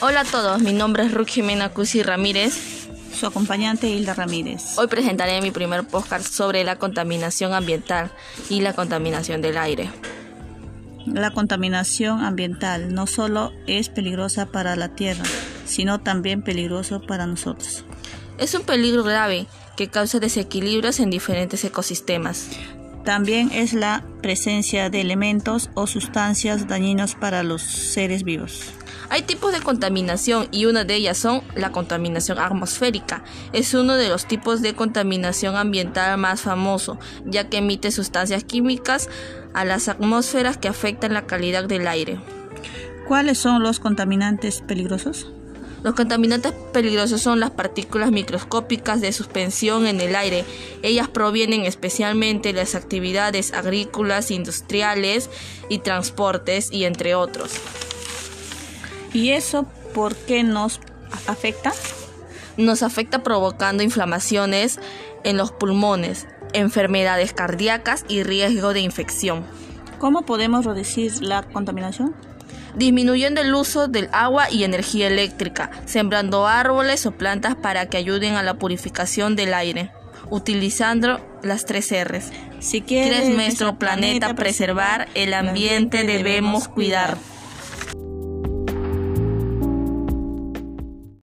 Hola a todos, mi nombre es Ruth Jimena Cusi Ramírez. Su acompañante Hilda Ramírez. Hoy presentaré mi primer podcast sobre la contaminación ambiental y la contaminación del aire. La contaminación ambiental no solo es peligrosa para la tierra, sino también peligroso para nosotros. Es un peligro grave que causa desequilibrios en diferentes ecosistemas. También es la presencia de elementos o sustancias dañinos para los seres vivos. Hay tipos de contaminación y una de ellas son la contaminación atmosférica. Es uno de los tipos de contaminación ambiental más famoso, ya que emite sustancias químicas a las atmósferas que afectan la calidad del aire. ¿Cuáles son los contaminantes peligrosos? Los contaminantes peligrosos son las partículas microscópicas de suspensión en el aire. Ellas provienen especialmente de las actividades agrícolas, industriales y transportes y entre otros. ¿Y eso por qué nos afecta? Nos afecta provocando inflamaciones en los pulmones, enfermedades cardíacas y riesgo de infección. ¿Cómo podemos reducir la contaminación? Disminuyendo el uso del agua y energía eléctrica, sembrando árboles o plantas para que ayuden a la purificación del aire, utilizando las tres R's. Si quieres nuestro planeta preservar, el ambiente debemos cuidar.